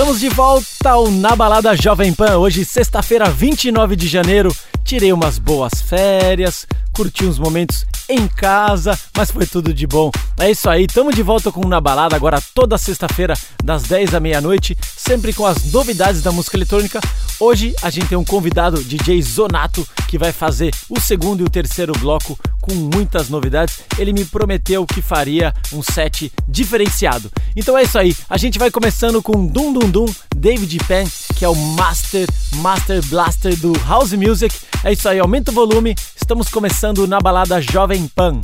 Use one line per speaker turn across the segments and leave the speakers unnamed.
Estamos de volta ao Na Balada Jovem Pan. Hoje, sexta-feira, 29 de janeiro. Tirei umas boas férias, curti uns momentos em casa, mas foi tudo de bom. É isso aí, tamo de volta com Na Balada agora toda sexta-feira, das 10 à meia-noite, sempre com as novidades da música eletrônica. Hoje a gente tem um convidado, DJ Zonato, que vai fazer o segundo e o terceiro bloco com muitas novidades. Ele me prometeu que faria um set diferenciado. Então é isso aí, a gente vai começando com Dum Dum Dum, David Penn, que é o Master, Master Blaster do House Music. É isso aí, aumenta o volume, estamos começando na balada Jovem Pan.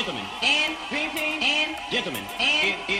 gentlemen. And gentlemen and gentlemen.
and, and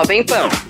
Jovem Pan.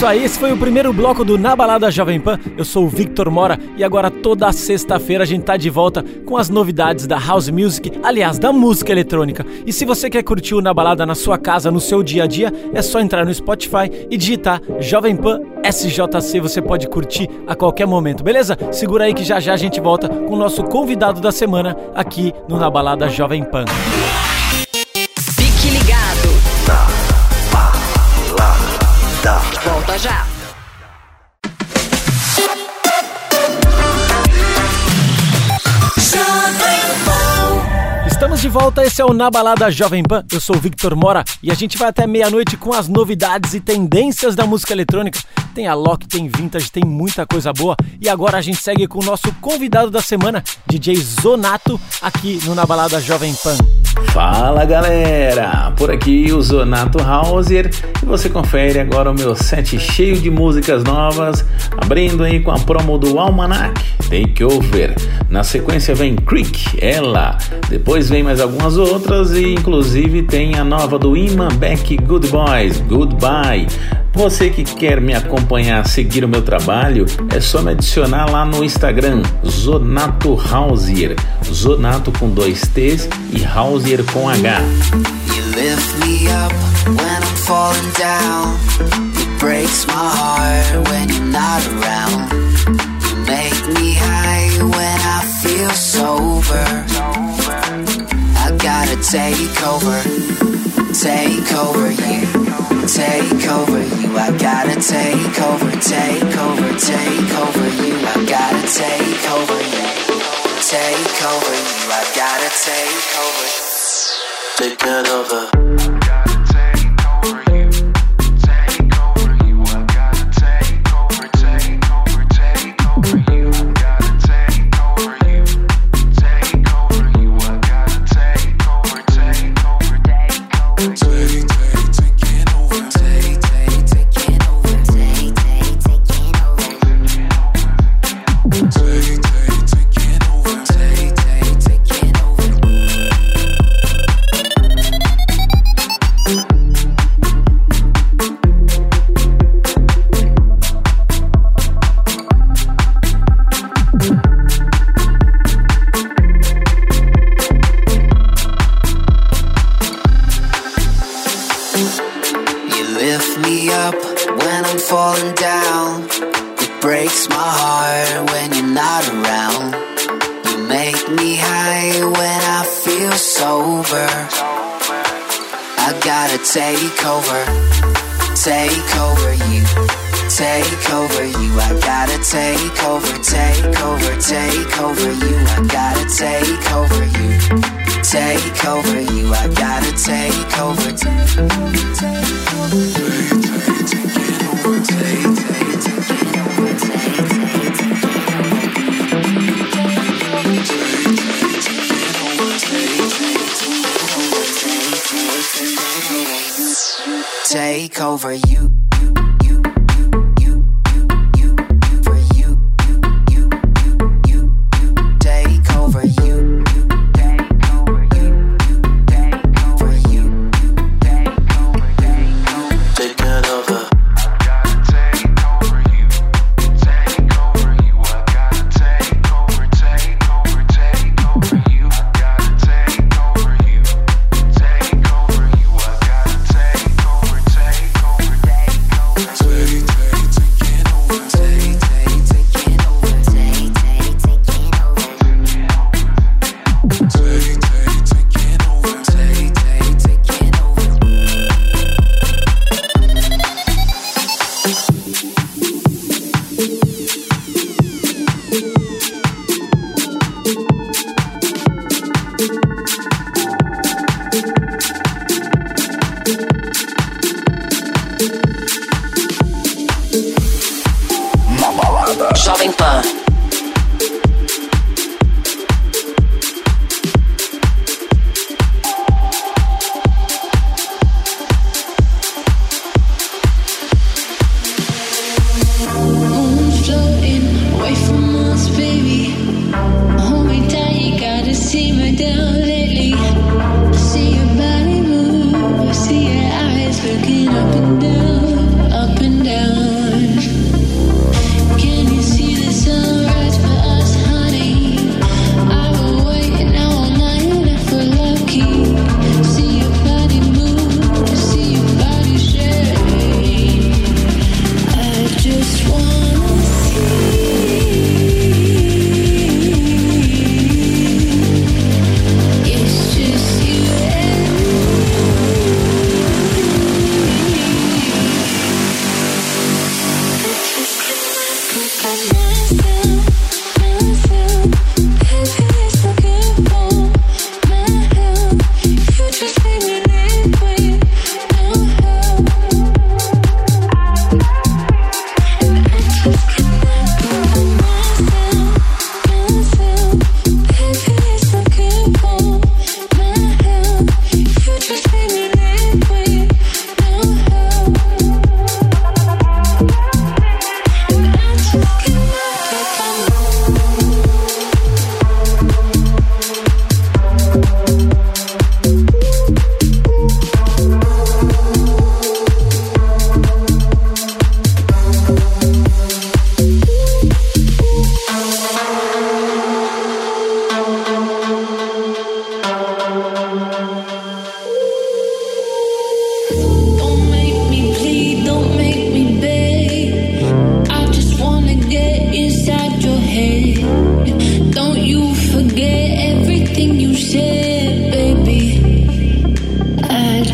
isso aí, esse foi o primeiro bloco do Na Balada Jovem Pan. Eu sou o Victor Mora e agora toda sexta-feira a gente tá de volta com as novidades da House Music, aliás, da música eletrônica. E se você quer curtir o Na Balada na sua casa, no seu dia a dia, é só entrar no Spotify e digitar Jovem Pan SJC, você pode curtir a qualquer momento, beleza? Segura aí que já já a gente volta com o nosso convidado da semana aqui no Na Balada Jovem Pan. Garage. De volta, esse é o Na Balada Jovem Pan. Eu sou o Victor Mora e a gente vai até meia-noite com as novidades e tendências da música eletrônica. Tem a Lock, tem Vintage, tem muita coisa boa. E agora a gente segue com o nosso convidado da semana, DJ Zonato, aqui no Na Balada Jovem Pan.
Fala galera, por aqui o Zonato Hauser e você confere agora o meu set cheio de músicas novas, abrindo aí com a promo do Almanac Take Over. Na sequência vem Creek, ela, depois vem mais algumas outras e inclusive tem a nova do Iman Beck Good Boys, Goodbye. Você que quer me acompanhar, seguir o meu trabalho, é só me adicionar lá no Instagram, Zonato Hausier. Zonato com dois T's e Hausier com H.
You make me high when I feel sober. Take over, take over you. Take over you, I gotta take over, take over, take over you, I gotta take over you. Take over you, I gotta take over. Taking over.
take over you. I gotta take over you. Take over you. I gotta take over. Take, Take over you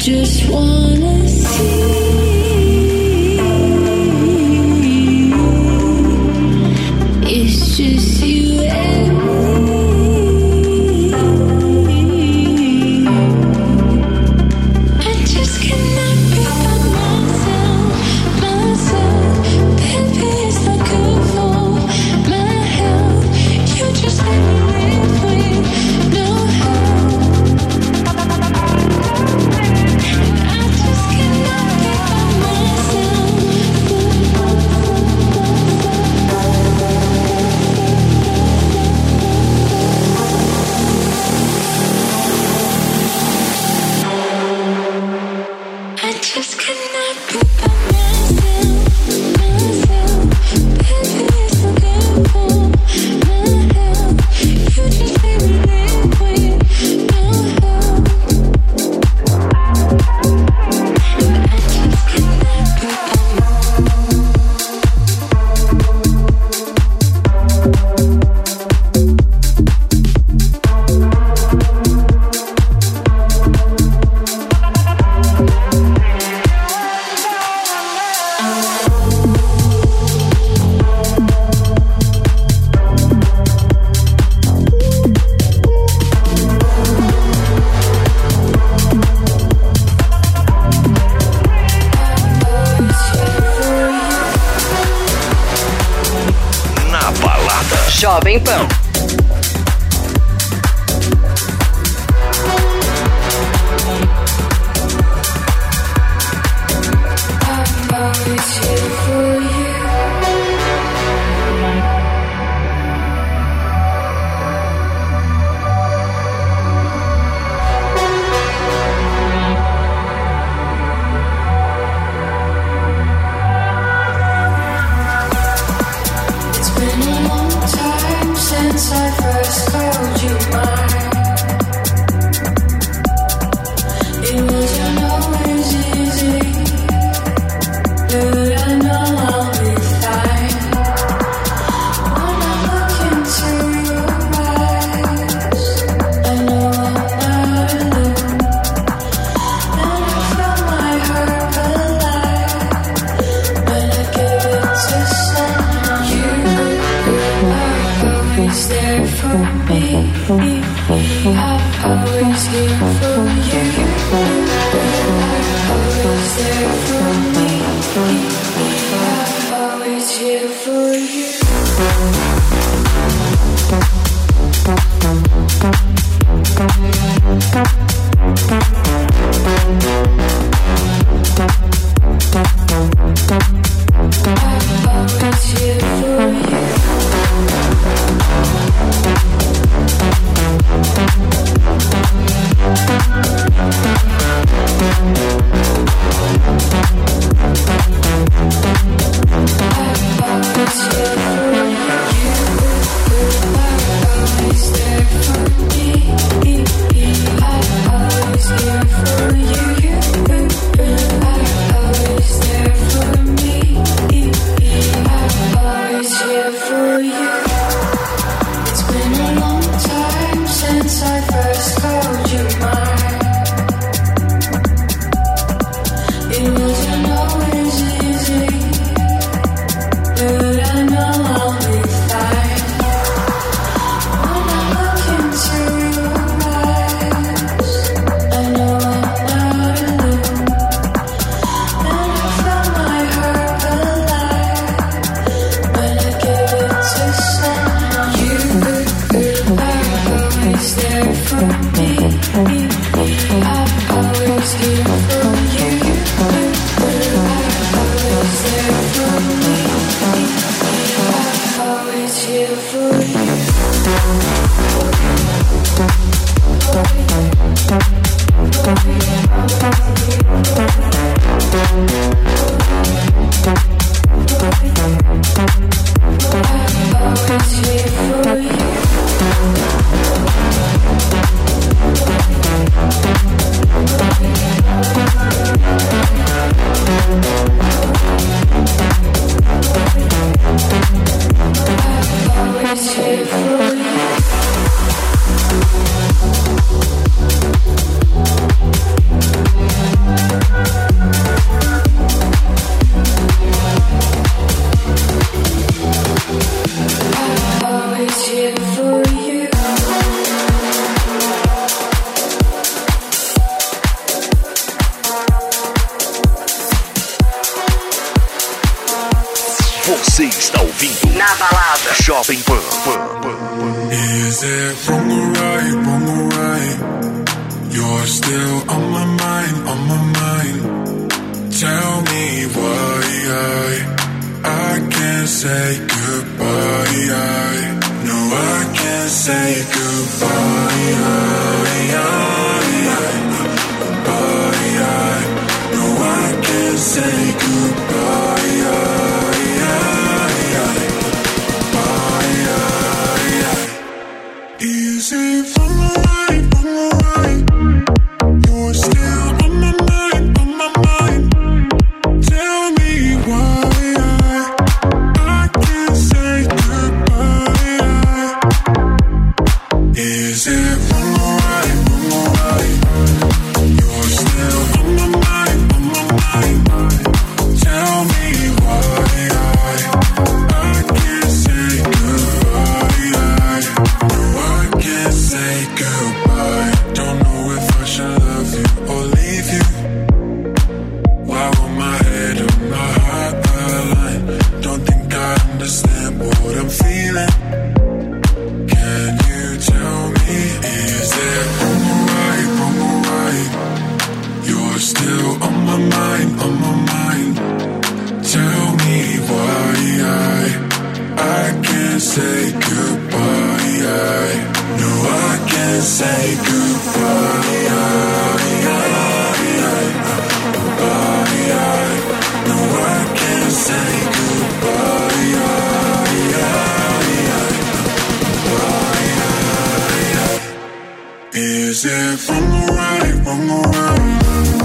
just wanna see.
Is it wrong or right, wrong or right?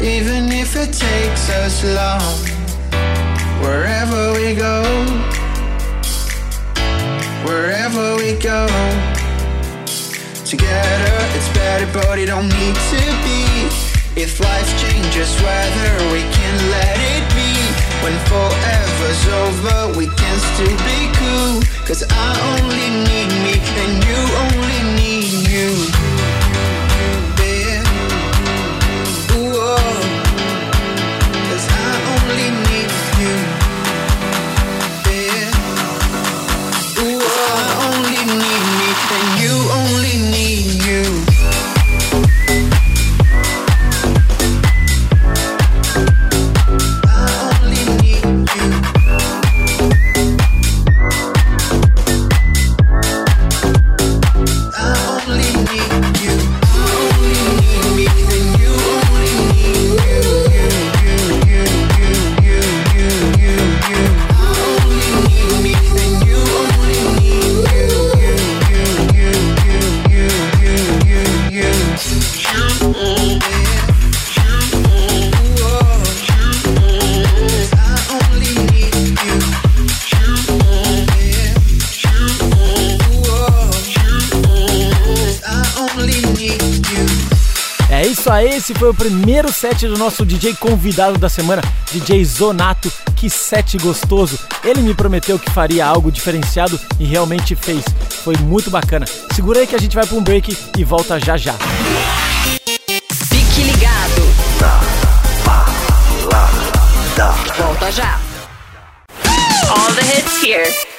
Even if it takes us long, wherever we go, wherever we go. Together it's better, but it don't need to be. If life changes weather, we can let it be. When forever's over, we can still be cool. Cause I only need me, and you only need you.
Esse foi o primeiro set do nosso DJ convidado da semana, DJ Zonato. Que set gostoso! Ele me prometeu que faria algo diferenciado e realmente fez. Foi muito bacana. Segura aí que a gente vai para um break e volta já já.
Fique ligado. Volta já. All the hits here.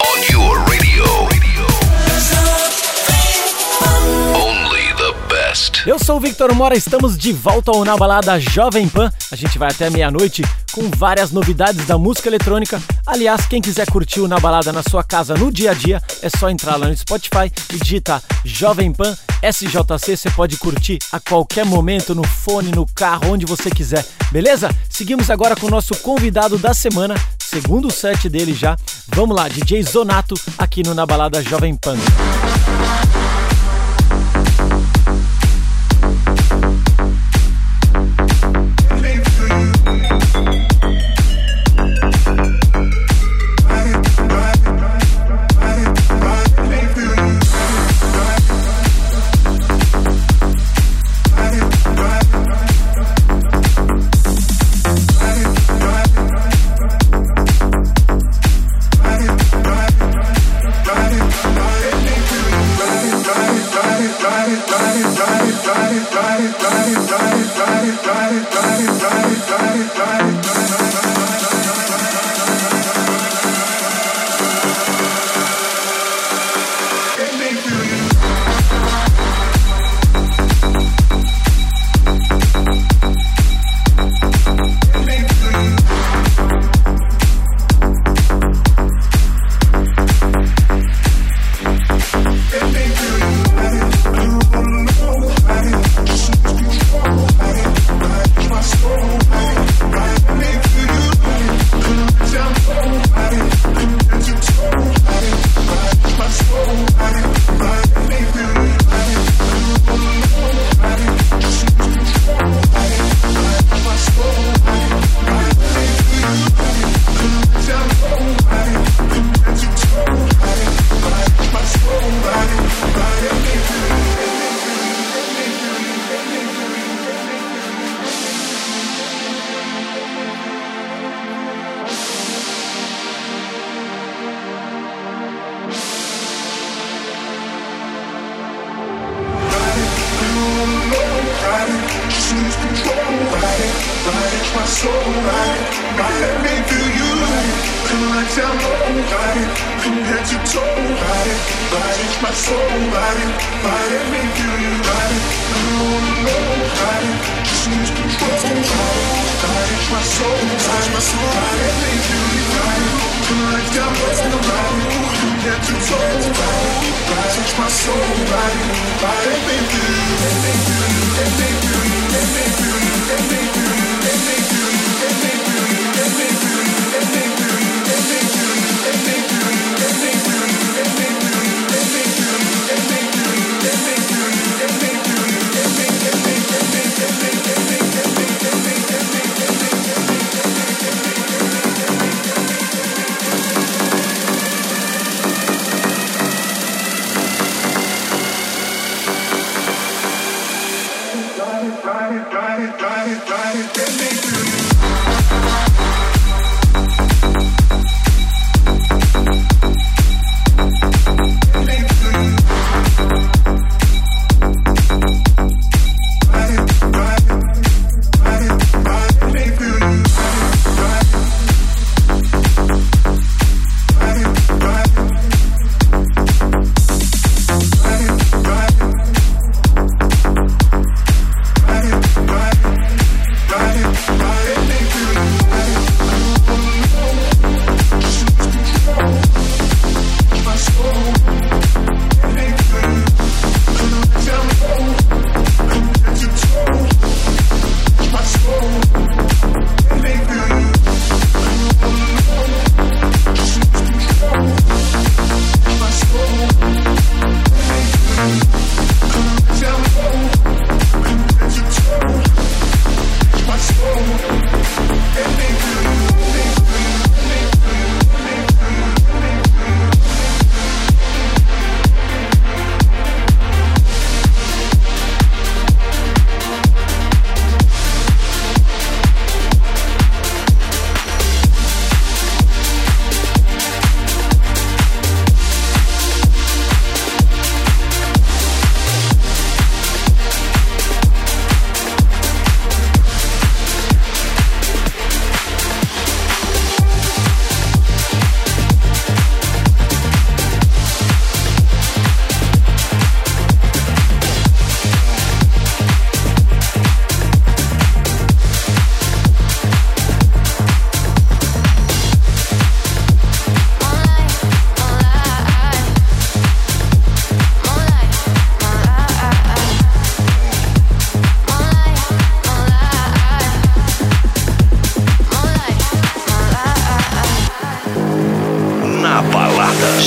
Eu sou o Victor Mora, estamos de volta ao Na Balada Jovem Pan. A gente vai até meia-noite com várias novidades da música eletrônica. Aliás, quem quiser curtir o Na Balada na sua casa no dia a dia, é só entrar lá no Spotify e digitar Jovem Pan SJC. Você pode curtir a qualquer momento, no fone, no carro, onde você quiser, beleza? Seguimos agora com o nosso convidado da semana, segundo set dele já. Vamos lá, DJ Zonato, aqui no Na Balada Jovem Pan. Na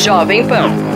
Jovem Pan.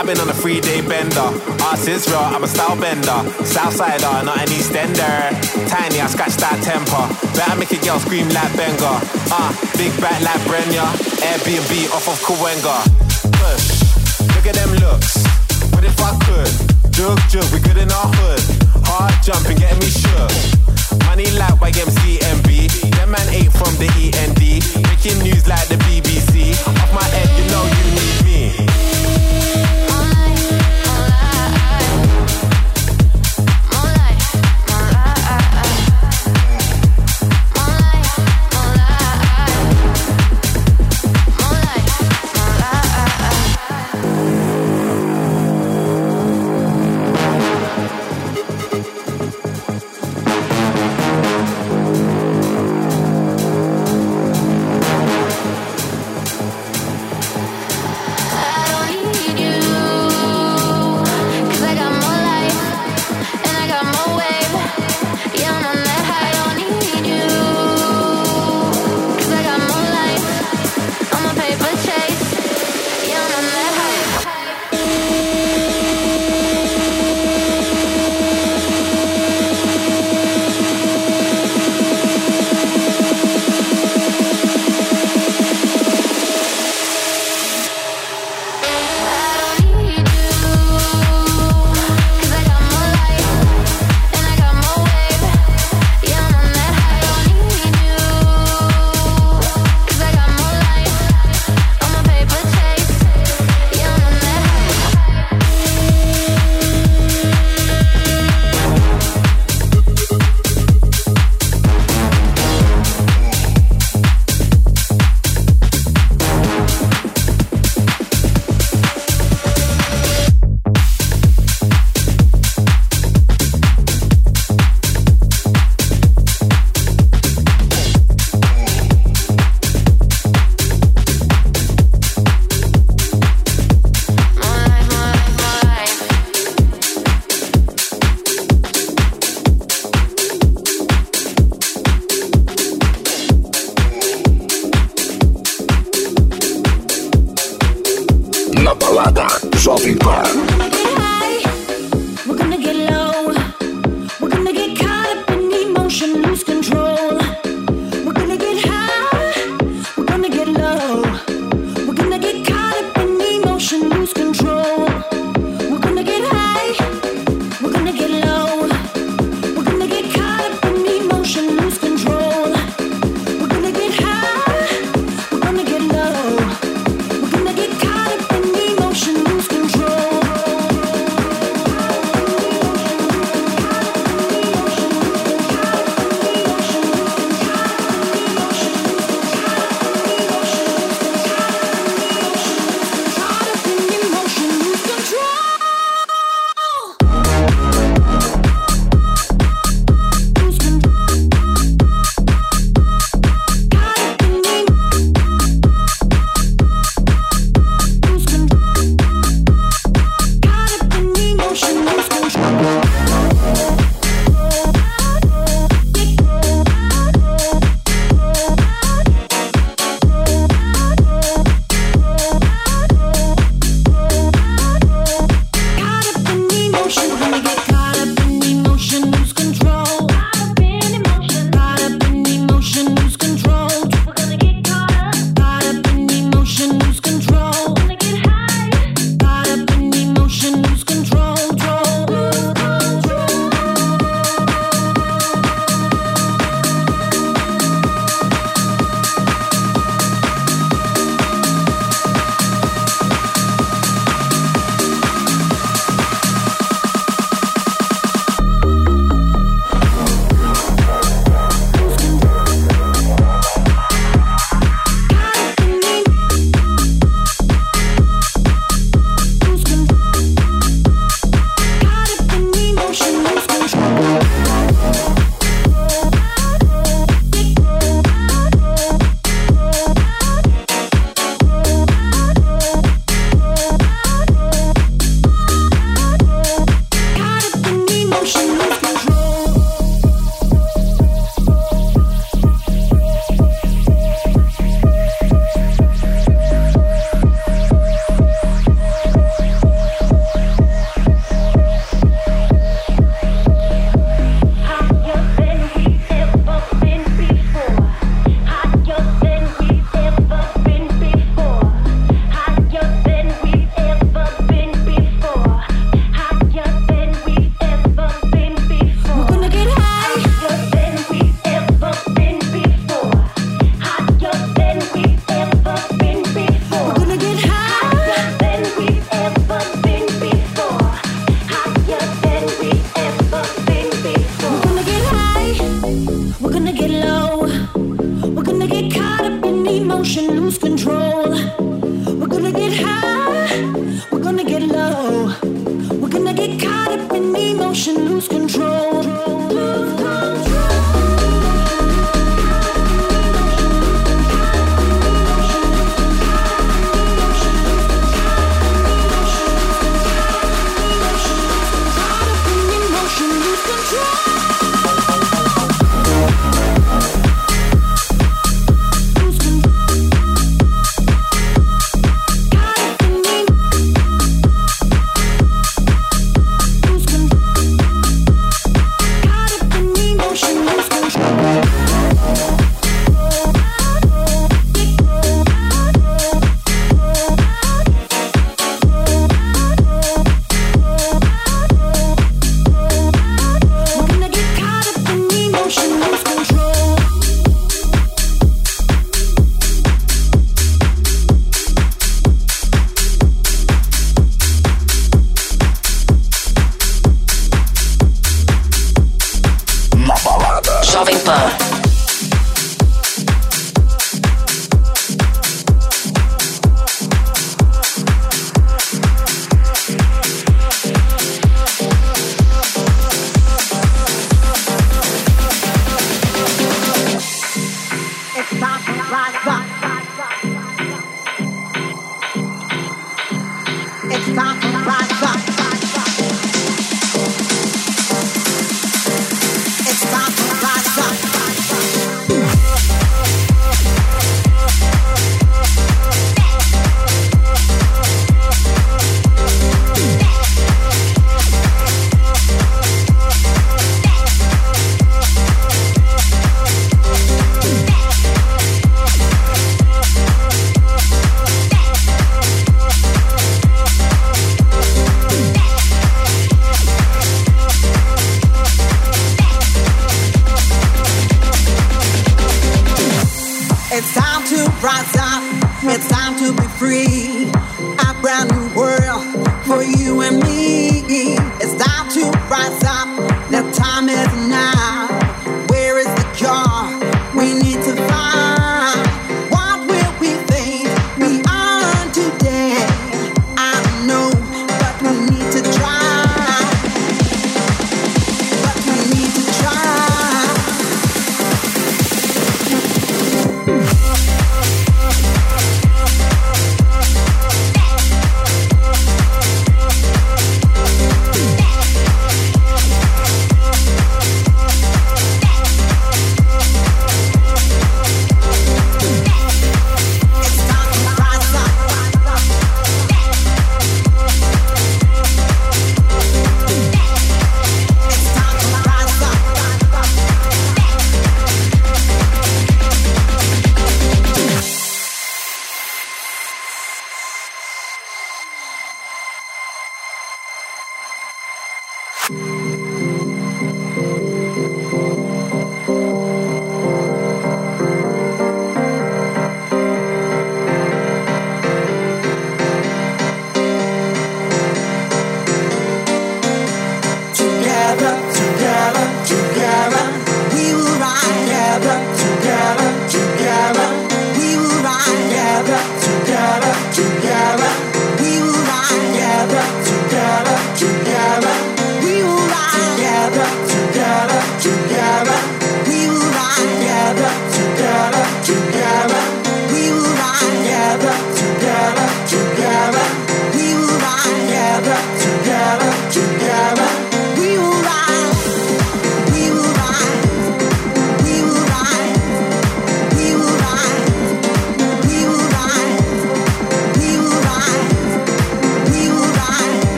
I've been on a three day bender. Ass is real, I'm a style bender. Southsider, not an Eastender. Tiny, I scratch that temper. Better make a girl scream like Benga. Ah, big back like Brenya. Airbnb off of Kawenga. Push, look at them looks. What if I could? Jug, jug, we good in our hood. Hard jumping, getting me shook. Money like YMCMB. Them man ate from the END. Making news like the BBC. Off my head, you know you need
low.
We're gonna get caught up
in emotion, lose control.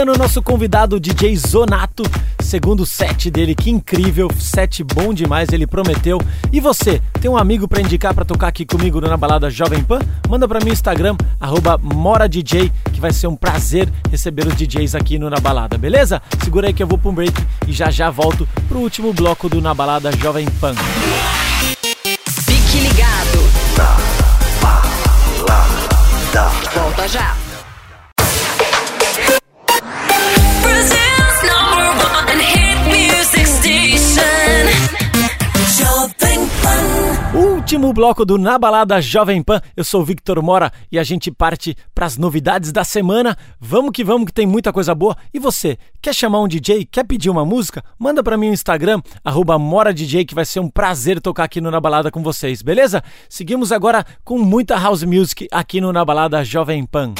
Finalizando o nosso convidado, DJ Zonato, segundo set dele, que incrível, set bom demais, ele prometeu. E você, tem um amigo para indicar para tocar aqui comigo na balada Jovem Pan? Manda para mim no Instagram, MoraDJ, que vai ser um prazer receber os DJs aqui no Na Balada, beleza? Segura aí que eu vou pro break e já já volto pro último bloco do Na Balada Jovem Pan.
Fique ligado. Volta já.
Último bloco do Na Balada Jovem Pan. Eu sou o Victor Mora e a gente parte para as novidades da semana. Vamos que vamos que tem muita coisa boa. E você, quer chamar um DJ? Quer pedir uma música? Manda para mim no Instagram @moradj que vai ser um prazer tocar aqui no Na Balada com vocês, beleza? Seguimos agora com muita house music aqui no Na Balada Jovem Pan.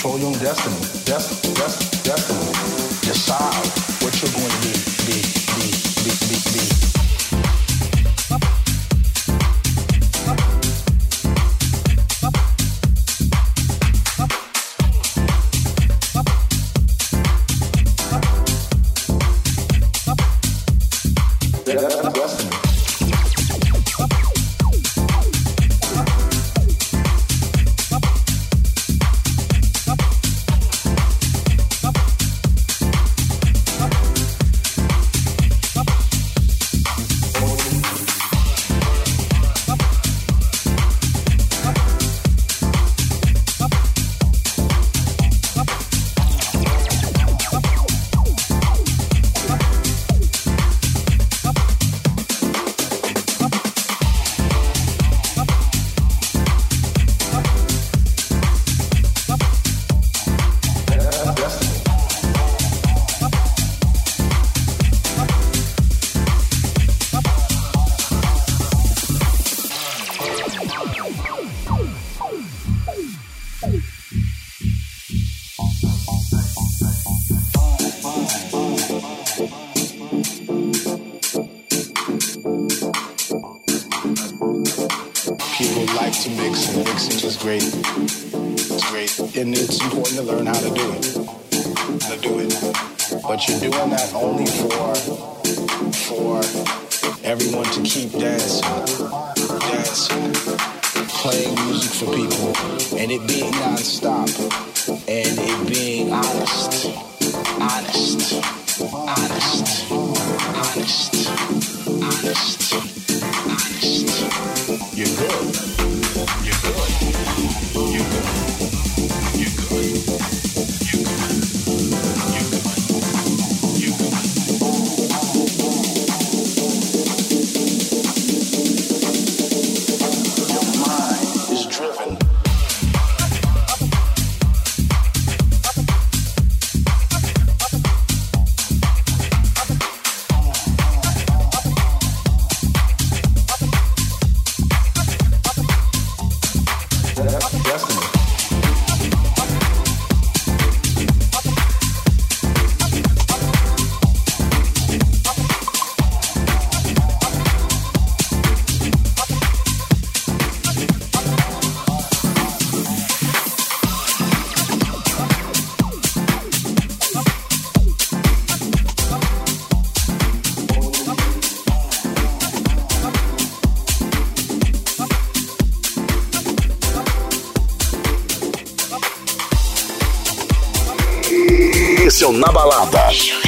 Control your own destiny, destiny, destiny, destiny, decide
Na Balada.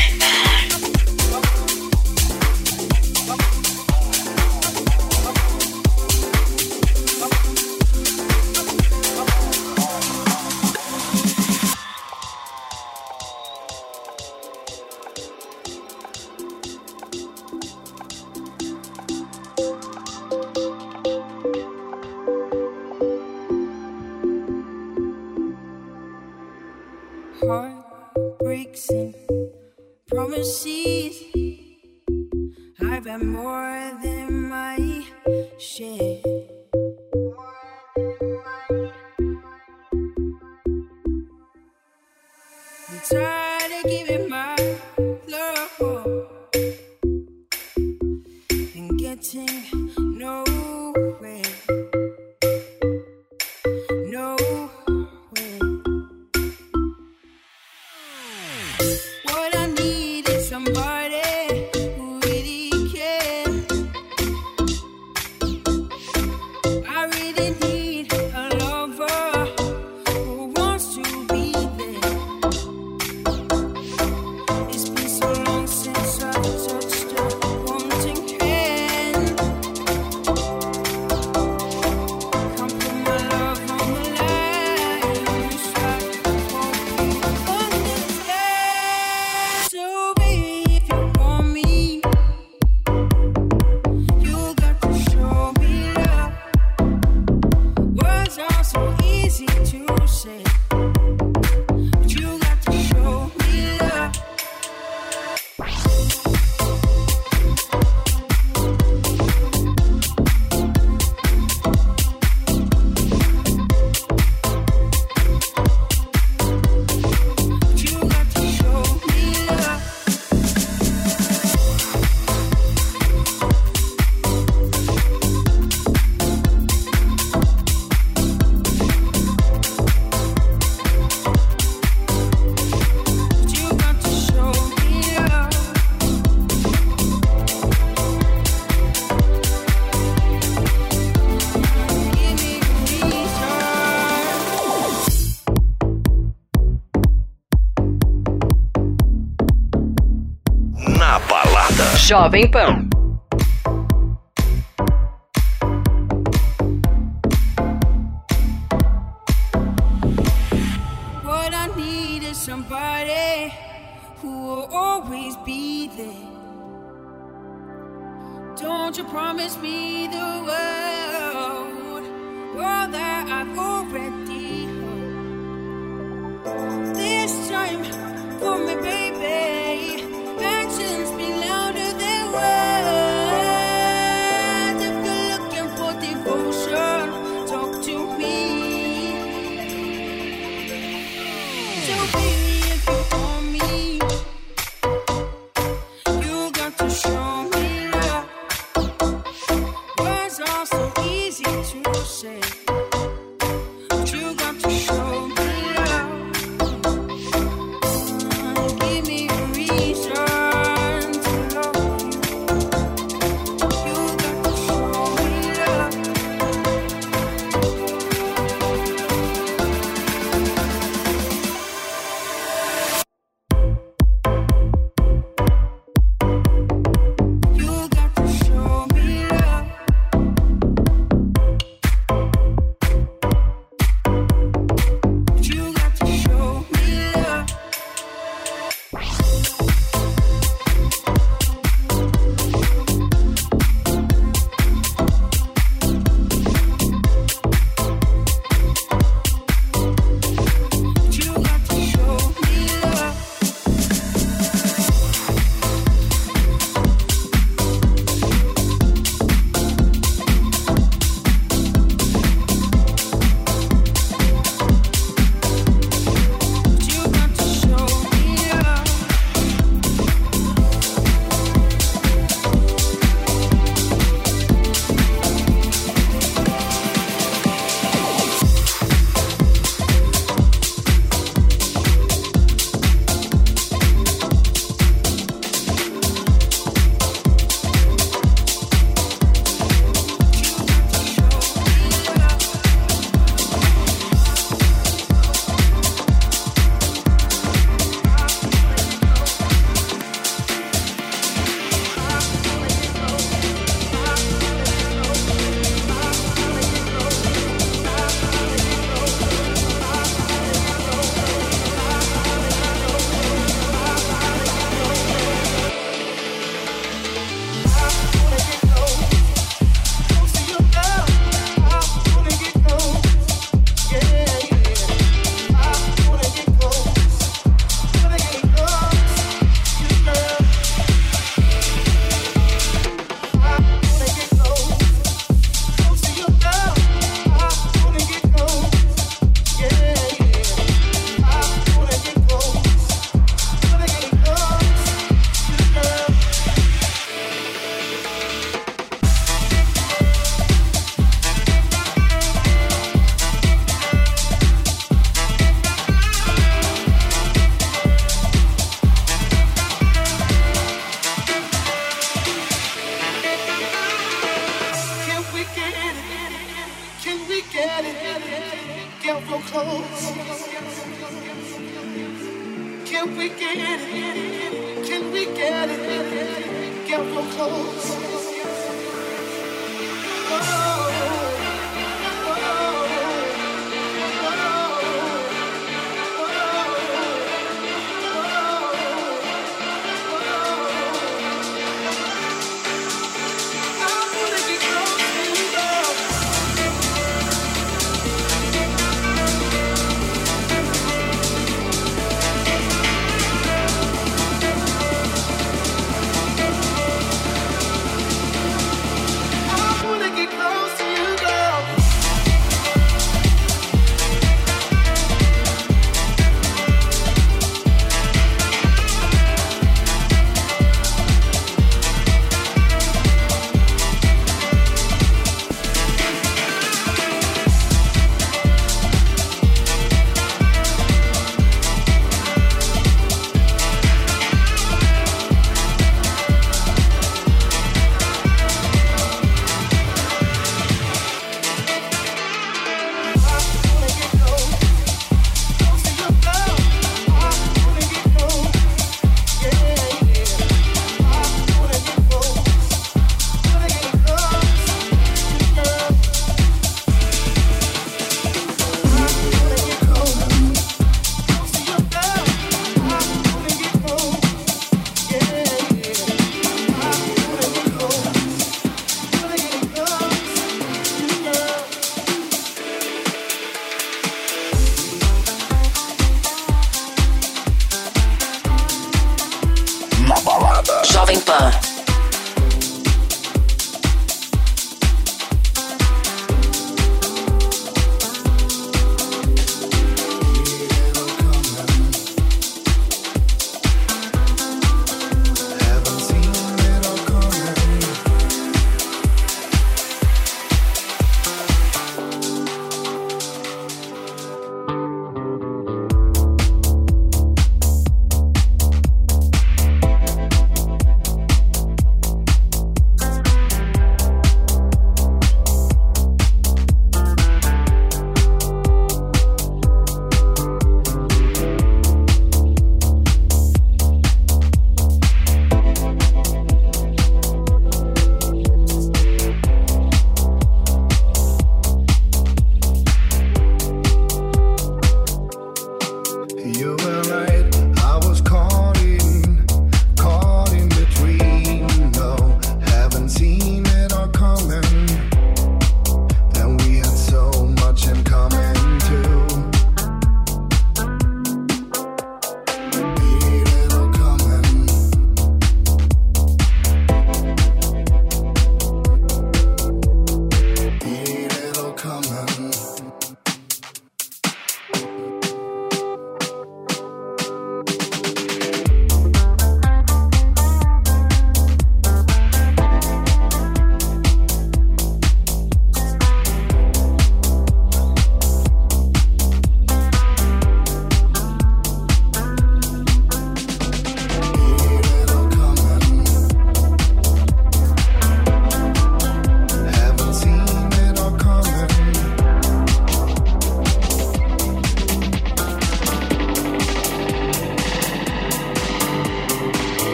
Jovem Pan.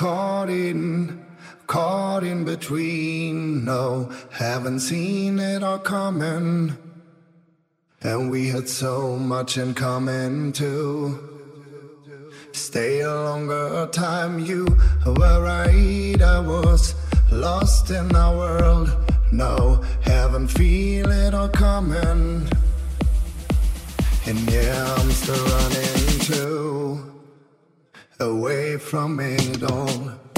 Caught in, caught in between. No, haven't seen it all coming. And we had so much in common too. Stay a longer time. You were right. I was lost in our world. No, haven't feel it all coming. And yeah, I'm still running too away from it all.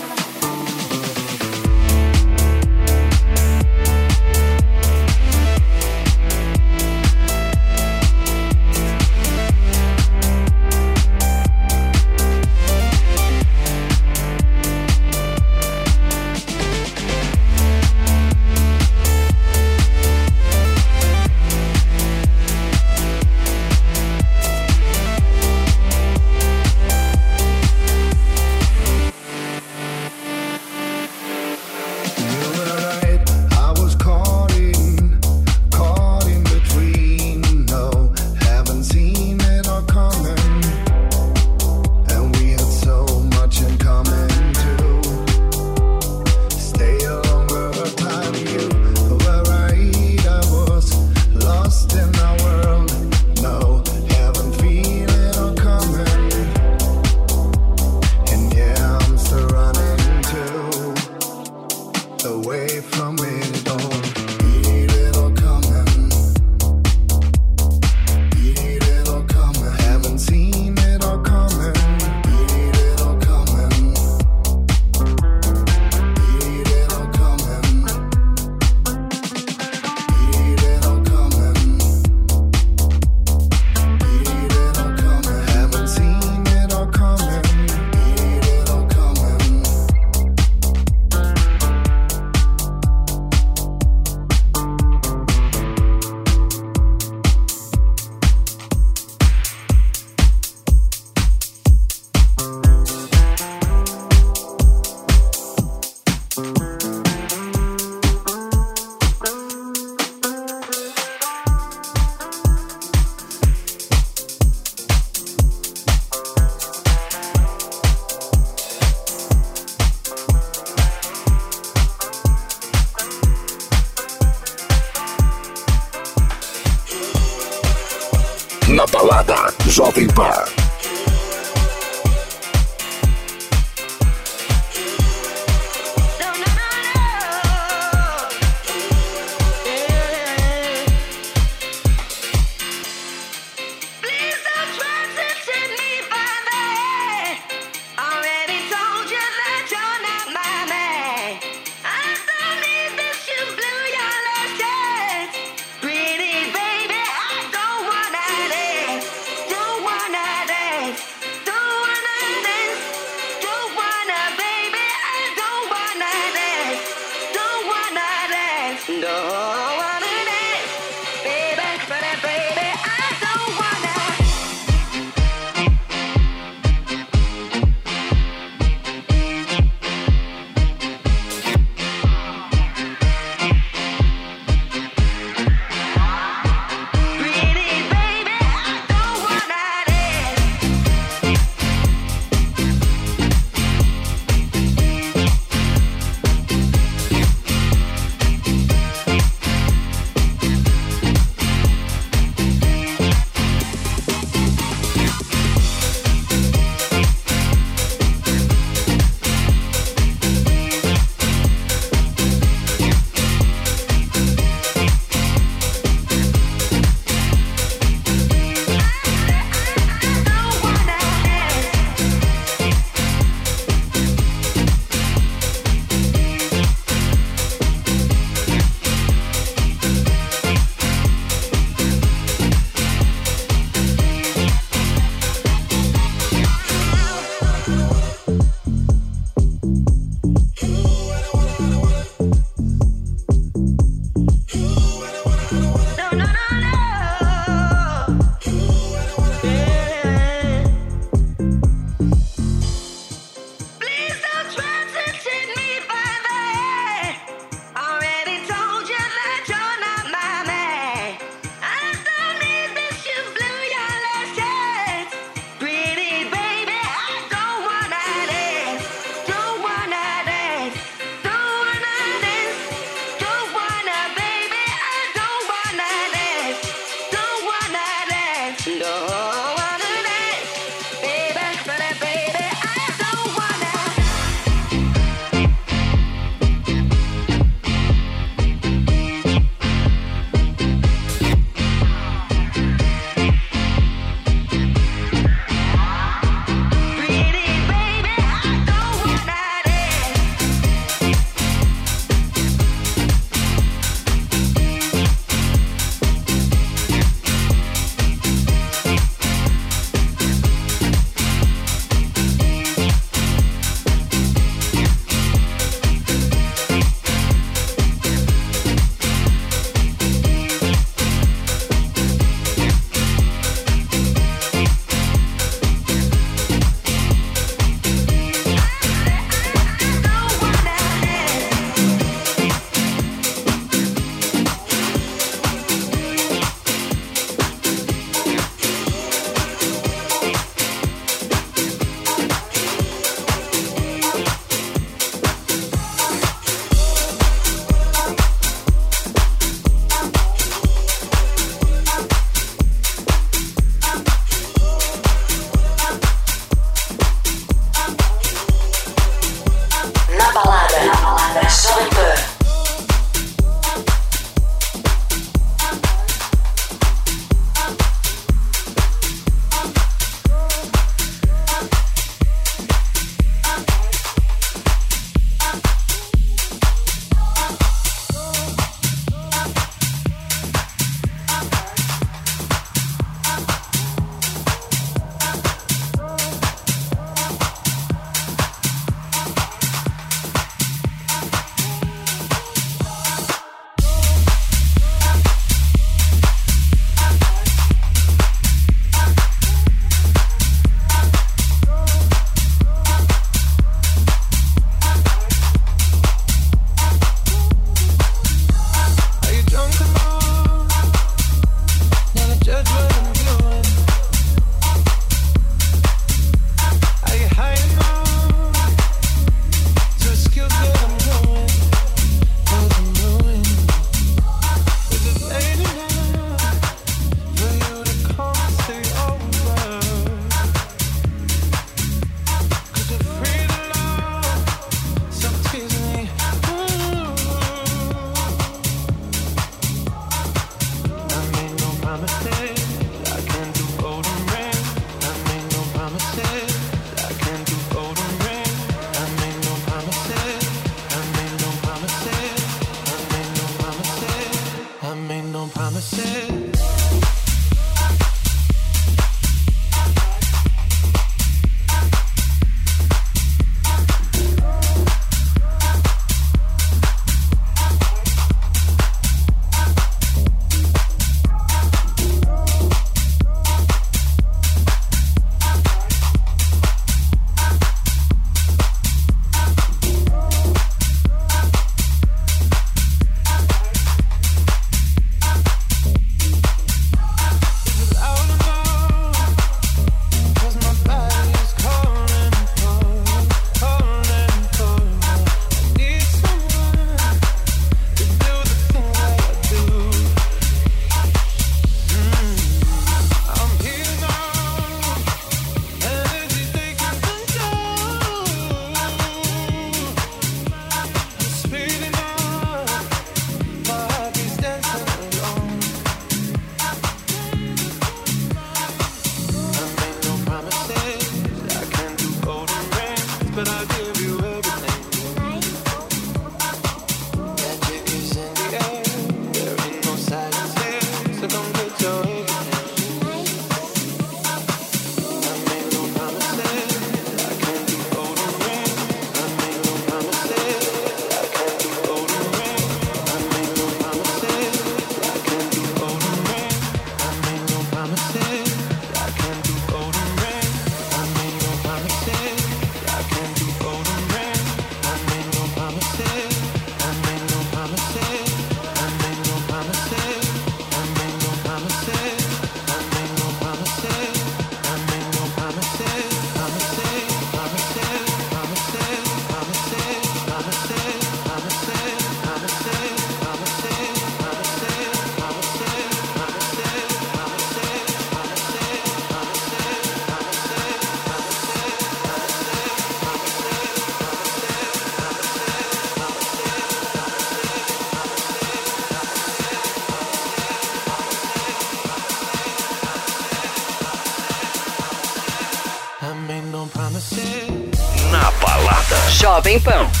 Jovem Pan.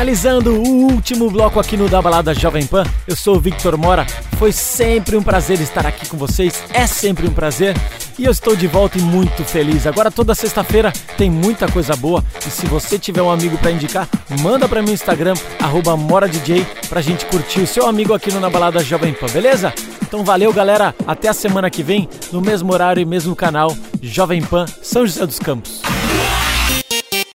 Finalizando o último bloco aqui no Da Balada Jovem Pan, eu sou o Victor Mora. Foi sempre um prazer estar aqui com vocês, é sempre um prazer. E eu estou de volta e muito feliz. Agora toda sexta-feira tem muita coisa boa. E se você tiver um amigo para indicar, manda para mim no Instagram, arroba MoraDJ, pra gente curtir o seu amigo aqui no Na Balada Jovem Pan, beleza? Então valeu, galera. Até a semana que vem, no mesmo horário e mesmo canal, Jovem Pan São José dos Campos.